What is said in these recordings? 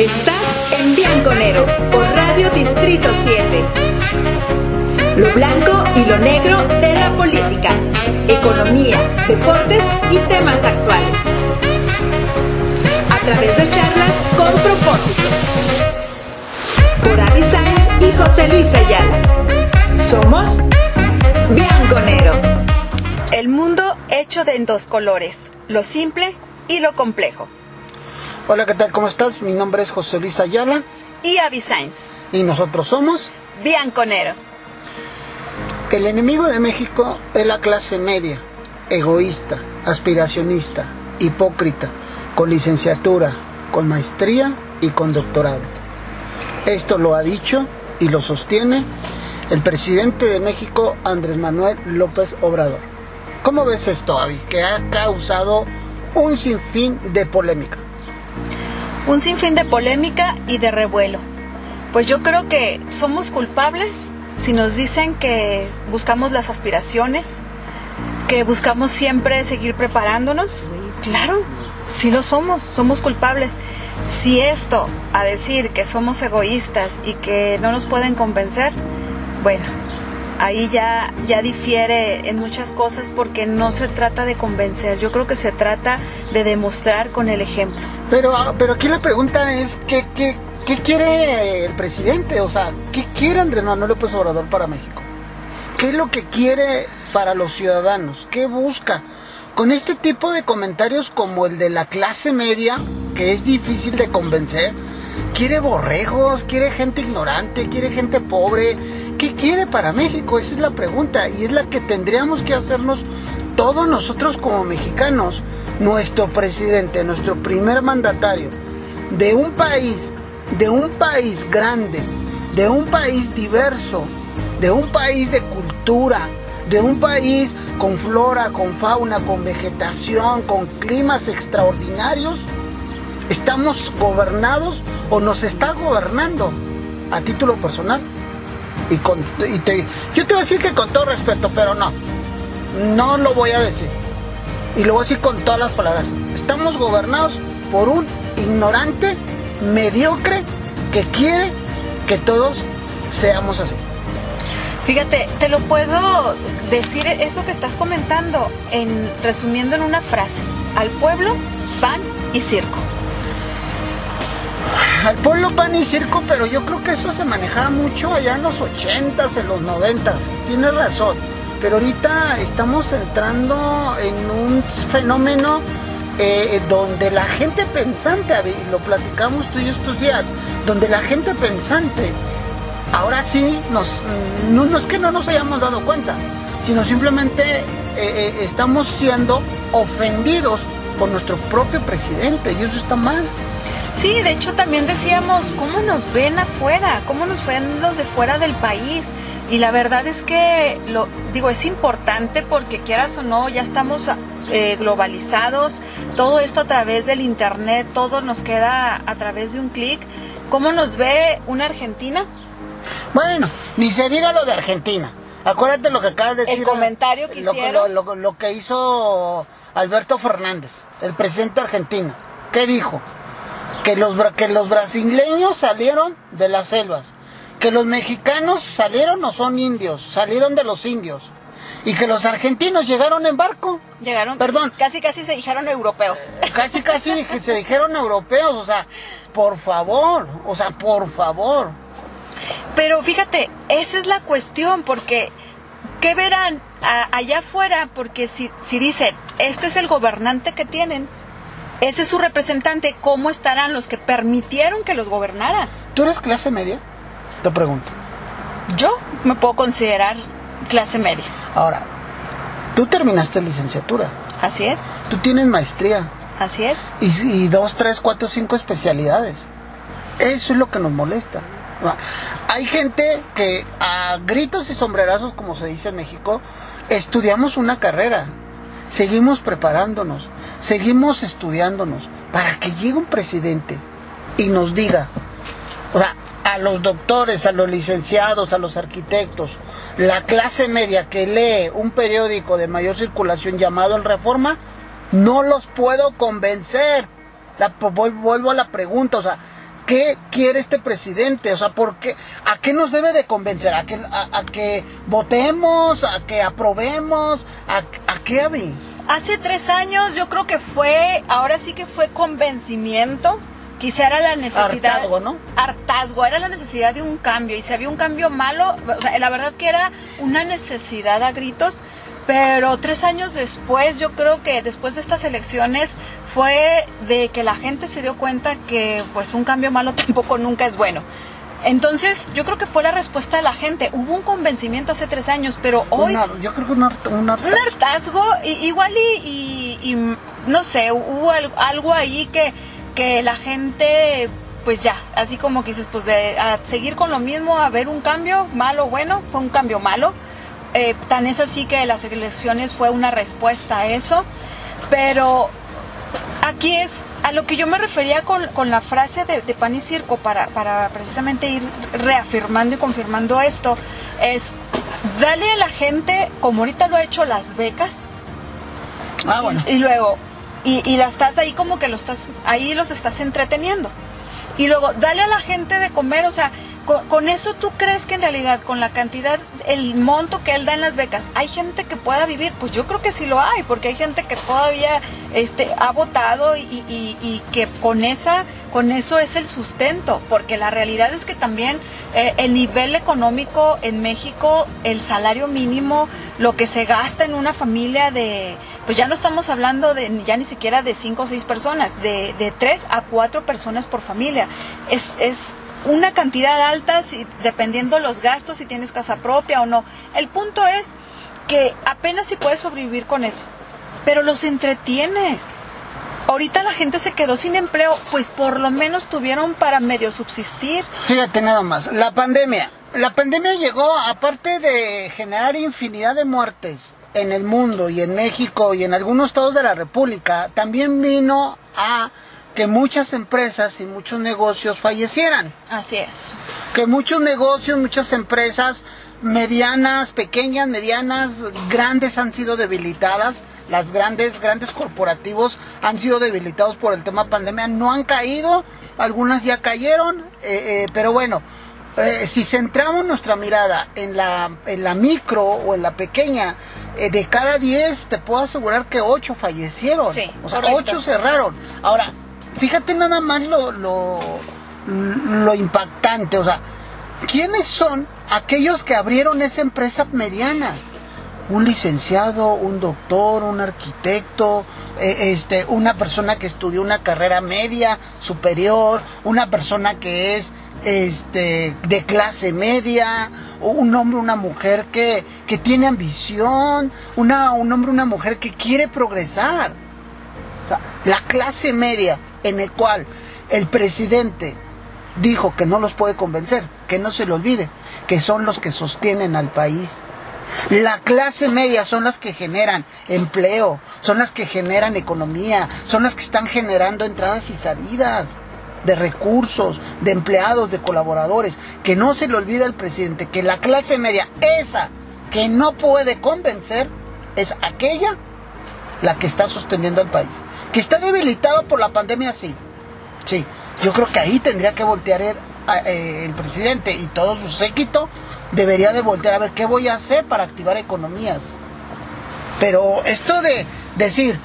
Estás en Bianconero por Radio Distrito 7. Lo blanco y lo negro de la política, economía, deportes y temas actuales. A través de charlas con propósito. Por Avi Sainz y José Luis Ayala. Somos Bianconero. El mundo hecho de en dos colores, lo simple y lo complejo. Hola, ¿qué tal? ¿Cómo estás? Mi nombre es José Luis Ayala. Y Avi Sainz. Y nosotros somos Bianconero. El enemigo de México es la clase media, egoísta, aspiracionista, hipócrita, con licenciatura, con maestría y con doctorado. Esto lo ha dicho y lo sostiene el presidente de México, Andrés Manuel López Obrador. ¿Cómo ves esto, Avi? Que ha causado un sinfín de polémica. Un sinfín de polémica y de revuelo. Pues yo creo que somos culpables si nos dicen que buscamos las aspiraciones, que buscamos siempre seguir preparándonos. Claro, sí lo somos, somos culpables. Si esto, a decir que somos egoístas y que no nos pueden convencer, bueno, ahí ya, ya difiere en muchas cosas porque no se trata de convencer, yo creo que se trata de demostrar con el ejemplo. Pero, pero aquí la pregunta es, ¿qué, qué, qué quiere el presidente? O sea, ¿qué quiere Andrés Manuel López Obrador para México? ¿Qué es lo que quiere para los ciudadanos? ¿Qué busca? Con este tipo de comentarios como el de la clase media, que es difícil de convencer, quiere borregos, quiere gente ignorante, quiere gente pobre, ¿Qué quiere para México? Esa es la pregunta y es la que tendríamos que hacernos todos nosotros como mexicanos. Nuestro presidente, nuestro primer mandatario de un país, de un país grande, de un país diverso, de un país de cultura, de un país con flora, con fauna, con vegetación, con climas extraordinarios, estamos gobernados o nos está gobernando a título personal y, con, y te, yo te voy a decir que con todo respeto, pero no, no lo voy a decir. Y lo voy a decir con todas las palabras. Estamos gobernados por un ignorante, mediocre, que quiere que todos seamos así. Fíjate, te lo puedo decir eso que estás comentando, en, resumiendo en una frase. Al pueblo, pan y circo al pueblo pan y circo, pero yo creo que eso se manejaba mucho allá en los 80s, en los 90s. Tienes razón. Pero ahorita estamos entrando en un fenómeno eh, donde la gente pensante, lo platicamos tú y yo estos días, donde la gente pensante, ahora sí, nos, no, es que no nos hayamos dado cuenta, sino simplemente eh, eh, estamos siendo ofendidos por nuestro propio presidente y eso está mal. Sí, de hecho también decíamos, ¿cómo nos ven afuera? ¿Cómo nos ven los de fuera del país? Y la verdad es que, lo digo, es importante porque quieras o no, ya estamos eh, globalizados, todo esto a través del Internet, todo nos queda a través de un clic. ¿Cómo nos ve una Argentina? Bueno, ni se diga lo de Argentina. Acuérdate lo que acabas de decir. El comentario que hicieron. Lo, lo que hizo Alberto Fernández, el presidente argentino. ¿Qué dijo? que los, que los brasileños salieron de las selvas, que los mexicanos salieron no son indios, salieron de los indios. Y que los argentinos llegaron en barco. Llegaron. Perdón. Casi, casi se dijeron europeos. Casi, casi se dijeron europeos. O sea, por favor. O sea, por favor. Pero fíjate, esa es la cuestión, porque ¿qué verán allá afuera? Porque si, si dicen, este es el gobernante que tienen, ese es su representante. ¿Cómo estarán los que permitieron que los gobernara? ¿Tú eres clase media? Te pregunto. Yo me puedo considerar clase media. Ahora, tú terminaste licenciatura. Así es. Tú tienes maestría. Así es. Y, dos, tres, cuatro, cinco especialidades. Eso es lo que nos molesta. Hay gente que a gritos y sombrerazos, como se dice en México, estudiamos una carrera seguimos preparándonos, seguimos estudiándonos para que llegue un presidente y nos diga, o sea, los doctores, a los licenciados, a los arquitectos, la clase media que lee un periódico de mayor circulación llamado El Reforma, no los puedo convencer. La, vuelvo a la pregunta, o sea, qué quiere este presidente? O sea, ¿por qué? ¿A qué nos debe de convencer? ¿A que, a, que votemos? ¿A que aprobemos? ¿A, a qué, Avi? Hace tres años yo creo que fue, ahora sí que fue convencimiento. Quizá era la necesidad. Hartazgo, ¿no? Hartazgo, era la necesidad de un cambio. Y si había un cambio malo, o sea, la verdad que era una necesidad a gritos pero tres años después, yo creo que después de estas elecciones fue de que la gente se dio cuenta que pues un cambio malo tampoco nunca es bueno. Entonces, yo creo que fue la respuesta de la gente. Hubo un convencimiento hace tres años, pero hoy... yo creo que un, hartazgo. Un hartazgo, igual y, y, no sé, hubo algo ahí que, que la gente, pues ya, así como que dices, pues de a seguir con lo mismo, a ver un cambio, malo o bueno, fue un cambio malo eh, tan es así que las elecciones fue una respuesta a eso, pero aquí es a lo que yo me refería con, la frase de, pan y circo para, para precisamente ir reafirmando y confirmando esto, es dale a la gente, como ahorita lo ha hecho las becas, ah, bueno. y, luego, y, y la estás ahí como que lo estás, ahí los estás entreteniendo. Y luego, dale a la gente de comer, o sea, con, eso tú crees que en realidad con la cantidad, el monto que él da en las becas, hay gente que pueda vivir, pues yo creo que sí lo hay, porque hay gente que todavía este, ha votado y, que con esa, con eso es el sustento, porque la realidad es que también eh, el nivel económico en México, el salario mínimo, lo que se gasta en una familia de, pues ya no estamos hablando de ya ni siquiera de cinco o seis personas, de, de tres a cuatro personas por familia. Es una cantidad alta si, dependiendo los gastos, si tienes casa propia o no. El punto es que apenas si puedes sobrevivir con eso, pero los entretienes. Ahorita la gente se quedó sin empleo, pues por lo menos tuvieron para medio subsistir. Fíjate nada más, la pandemia. La pandemia llegó, aparte de generar infinidad de muertes en el mundo y en México y en algunos estados de la República, también vino a que muchas empresas y muchos negocios fallecieran. Así es. Que muchos negocios, muchas empresas medianas, pequeñas, medianas, grandes han sido debilitadas. Las grandes, grandes corporativos han sido debilitados por el tema pandemia. No han caído, algunas ya cayeron, eh, eh, pero bueno. Eh, si centramos nuestra mirada en la, en la micro o en la pequeña, de cada 10 te puedo asegurar que 8 fallecieron. Sí, o sea, 8 cerraron. Ahora, fíjate nada más lo, lo, impactante, o sea, ¿quiénes son aquellos que abrieron esa empresa mediana? un licenciado, un doctor, un arquitecto, eh, este, una persona que estudió una carrera media, superior, una persona que es este, de clase media, un hombre, una mujer que, que tiene ambición, una, un hombre, una mujer que quiere progresar. la clase media en el cual el presidente dijo que no los puede convencer, que no se le olvide, que son los que sostienen al país. La clase media son las que generan empleo, son las que generan economía, son las que están generando entradas y salidas de recursos, de empleados, de colaboradores. Que no se le olvide al presidente que la clase media, esa que no puede convencer, es aquella la que está sosteniendo al país. Que está debilitado por la pandemia, sí. Sí, yo creo que ahí tendría que voltear el, eh, el presidente y todo su séquito debería de voltear a ver qué voy a hacer para activar economías. Pero esto de decir,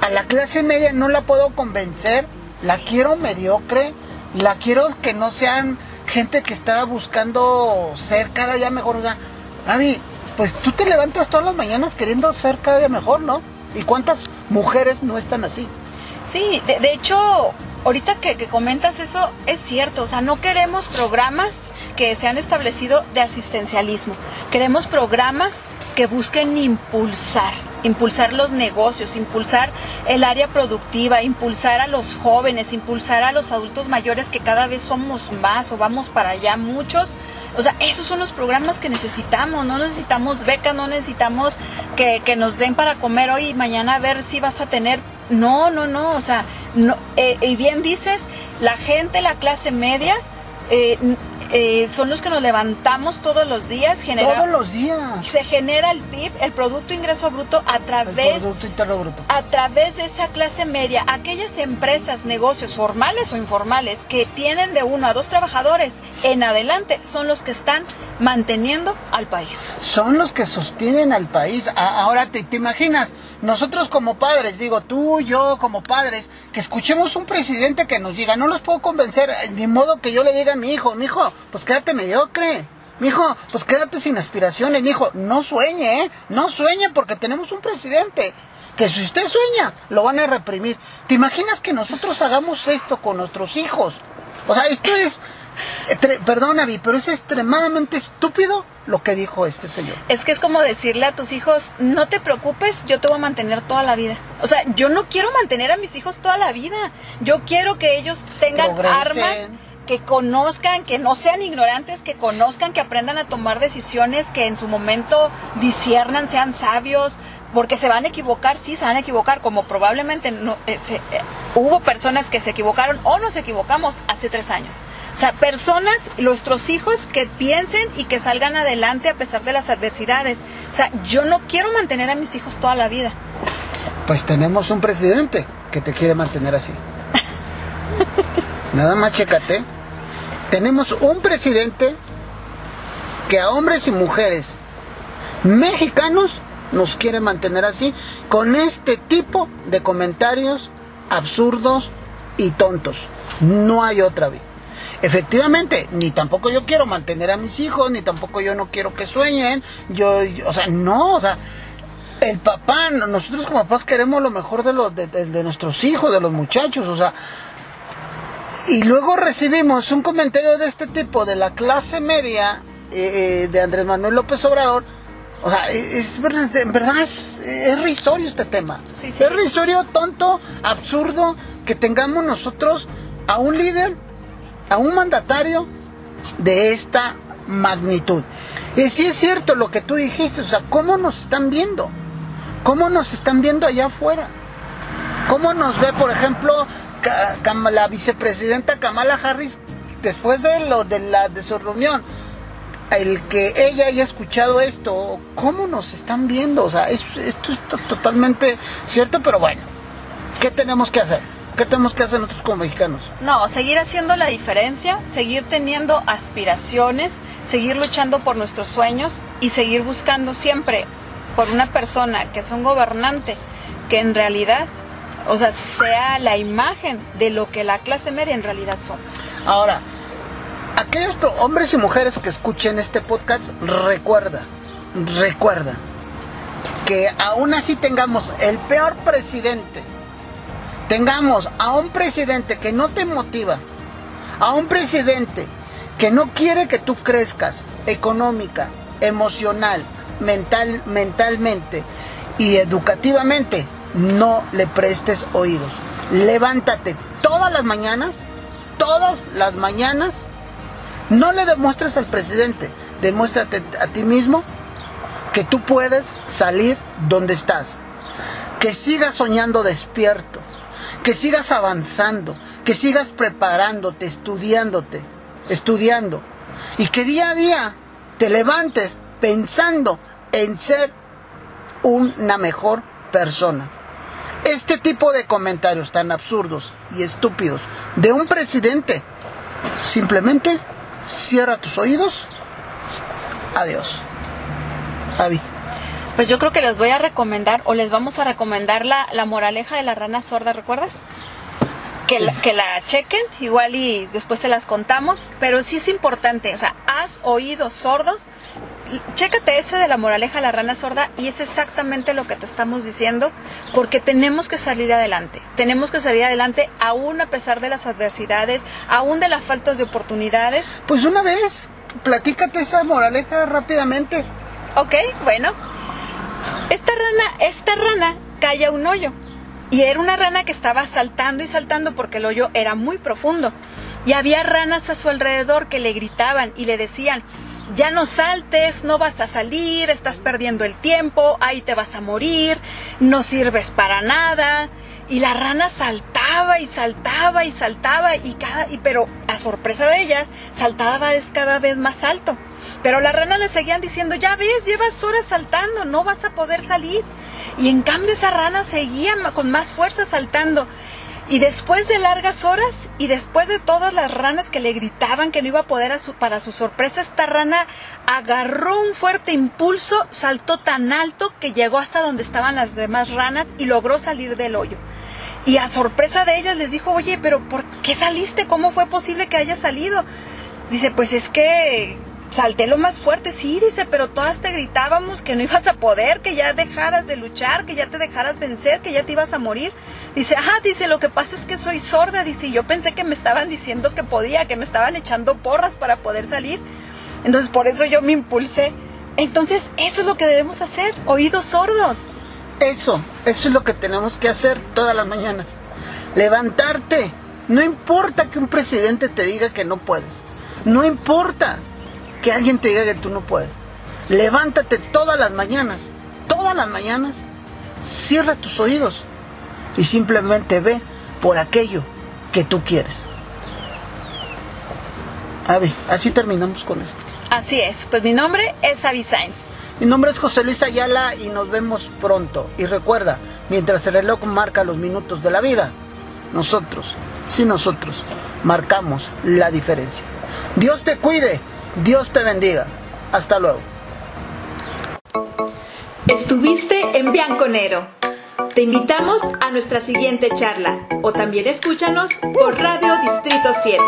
a la clase media no la puedo convencer, la quiero mediocre, la quiero que no sean gente que está buscando ser cada día mejor. Sea, pues tú te levantas todas las mañanas queriendo ser cada día mejor, ¿no? ¿Y cuántas mujeres no están así? Sí, de, hecho, ahorita que, que, comentas eso, es cierto, o sea, no queremos programas que se han establecido de asistencialismo, queremos programas que busquen impulsar, impulsar los negocios, impulsar el área productiva, impulsar a los jóvenes, impulsar a los adultos mayores que cada vez somos más o vamos para allá. Muchos o sea, esos son los programas que necesitamos, no necesitamos becas, no necesitamos que, nos den para comer hoy y mañana a ver si vas a tener... No, no, no, o sea, no, eh, y bien dices, la gente, la clase media, eh, eh, son los que nos levantamos todos los días. Genera, todos los días. Se genera el PIB, el Producto Ingreso Bruto, a través, Producto Interno Bruto. a través de esa clase media. Aquellas empresas, negocios formales o informales que tienen de uno a dos trabajadores en adelante son los que están manteniendo al país. Son los que sostienen al país. Ahora te, te imaginas, nosotros como padres, digo tú, yo como padres, que escuchemos un presidente que nos diga, no los puedo convencer, ni modo que yo le diga a mi hijo, mi hijo, pues quédate mediocre. Mijo, pues quédate sin aspiraciones, mijo. No sueñe, ¿eh? No sueñe porque tenemos un presidente que si usted sueña, lo van a reprimir. ¿Te imaginas que nosotros hagamos esto con nuestros hijos? O sea, esto es, perdón, Avi, pero es extremadamente estúpido lo que dijo este señor. Es que es como decirle a tus hijos, no te preocupes, yo te voy a mantener toda la vida. O sea, yo no quiero mantener a mis hijos toda la vida. Yo quiero que ellos tengan armas que conozcan, que no sean ignorantes, que conozcan, que aprendan a tomar decisiones, que en su momento disiernan, sean sabios, porque se van a equivocar, sí se van a equivocar, como probablemente no, eh, eh, hubo personas que se equivocaron o nos equivocamos hace tres años. O sea, personas, nuestros hijos que piensen y que salgan adelante a pesar de las adversidades. O sea, yo no quiero mantener a mis hijos toda la vida. Pues tenemos un presidente que te quiere mantener así. Nada más chécate. Tenemos un presidente que a hombres y mujeres mexicanos nos quiere mantener así con este tipo de comentarios absurdos y tontos. No hay otra vez. Efectivamente, ni tampoco yo quiero mantener a mis hijos, ni tampoco yo no quiero que sueñen. Yo, o sea, no, o sea, el papá, nosotros como papás queremos lo mejor de, los, de nuestros hijos, de los muchachos, o sea, y luego recibimos un comentario de este tipo de la clase media eh, eh, de Andrés Manuel López Obrador. O sea, es, en verdad es, es risorio este tema. Es risorio, tonto, absurdo que tengamos nosotros a un líder, a un mandatario de esta magnitud. Y sí es cierto lo que tú dijiste, o sea, ¿cómo nos están viendo? ¿Cómo nos están viendo allá afuera? ¿Cómo nos ve, por ejemplo, la vicepresidenta Kamala Harris, después de lo de la de su reunión, el que ella haya escuchado esto, ¿cómo nos están viendo? O sea, esto es totalmente cierto, pero bueno, ¿qué tenemos que hacer? ¿Qué tenemos que hacer nosotros como mexicanos? No, seguir haciendo la diferencia, seguir teniendo aspiraciones, seguir luchando por nuestros sueños y seguir buscando siempre por una persona que es un gobernante que en realidad o sea, sea la imagen de lo que la clase media en realidad somos. Ahora, aquellos hombres y mujeres que escuchen este podcast, recuerda, recuerda que aún así tengamos el peor presidente, tengamos a un presidente que no te motiva, a un presidente que no quiere que tú crezcas económica, emocional, mental, mentalmente y educativamente, no le prestes oídos. Levántate todas las mañanas, todas las mañanas. No le demuestres al presidente, demuéstrate a ti mismo que tú puedes salir donde estás. Que sigas soñando despierto, que sigas avanzando, que sigas preparándote, estudiándote, estudiando. Y que día a día te levantes pensando en ser una mejor persona. Este tipo de comentarios tan absurdos y estúpidos de un presidente, simplemente cierra tus oídos. Adiós. Avi. Pues yo creo que les voy a recomendar, o les vamos a recomendar la, la moraleja de la rana sorda, ¿recuerdas? Que, la, que la chequen, igual y después te las contamos, pero sí es importante, o sea, has oídos sordos chécate ese de la moraleja la rana sorda y es exactamente lo que te estamos diciendo, porque tenemos que salir adelante, tenemos que salir adelante aún a pesar de las adversidades, aún de las faltas de oportunidades. Pues una vez, platícate esa moraleja rápidamente. Ok, bueno. Esta rana, esta rana cae a un hoyo. Y era una rana que estaba saltando y saltando porque el hoyo era muy profundo. Y había ranas a su alrededor que le gritaban y le decían, ya no saltes, no vas a salir, estás perdiendo el tiempo, ahí te vas a morir, no sirves para nada. y la rana saltaba y saltaba y saltaba y cada y pero a sorpresa de ellas saltaba cada vez más alto. Pero la rana le seguían diciendo, ya ves, llevas horas saltando, no vas a poder salir. Y en cambio esa rana seguía con más fuerza saltando. Y después de largas horas y después de todas las ranas que le gritaban que no iba a poder, a su, para su sorpresa, esta rana agarró un fuerte impulso, saltó tan alto que llegó hasta donde estaban las demás ranas y logró salir del hoyo. Y a sorpresa de ellas les dijo, oye, pero ¿por qué saliste? ¿Cómo fue posible que haya salido? Dice, pues es que salté lo más fuerte, sí, dice, pero todas te gritábamos que no ibas a poder, que ya dejaras de luchar, que ya te dejaras vencer, que ya te ibas a morir. Dice, ajá, dice, lo que pasa es que soy sorda, dice, yo pensé que me estaban diciendo que podía, que me estaban echando porras para poder salir. Entonces, por eso yo me impulsé. Entonces, eso es lo que debemos hacer, oídos sordos. Eso, eso es lo que tenemos que hacer todas las mañanas. Levantarte. No importa que un presidente te diga que no puedes. No importa que alguien te diga que tú no puedes. Levántate todas las mañanas, todas las mañanas, cierra tus oídos y simplemente ve por aquello que tú quieres. Avi, así terminamos con esto. Así es, pues mi nombre es Avi Sainz. Mi nombre es José Luis Ayala y nos vemos pronto. Y recuerda, mientras el reloj marca los minutos de la vida, nosotros, sí nosotros, marcamos la diferencia. Dios te cuide Dios te bendiga. Hasta luego. Estuviste en Bianconero. Te invitamos a nuestra siguiente charla o también escúchanos por Radio Distrito 7.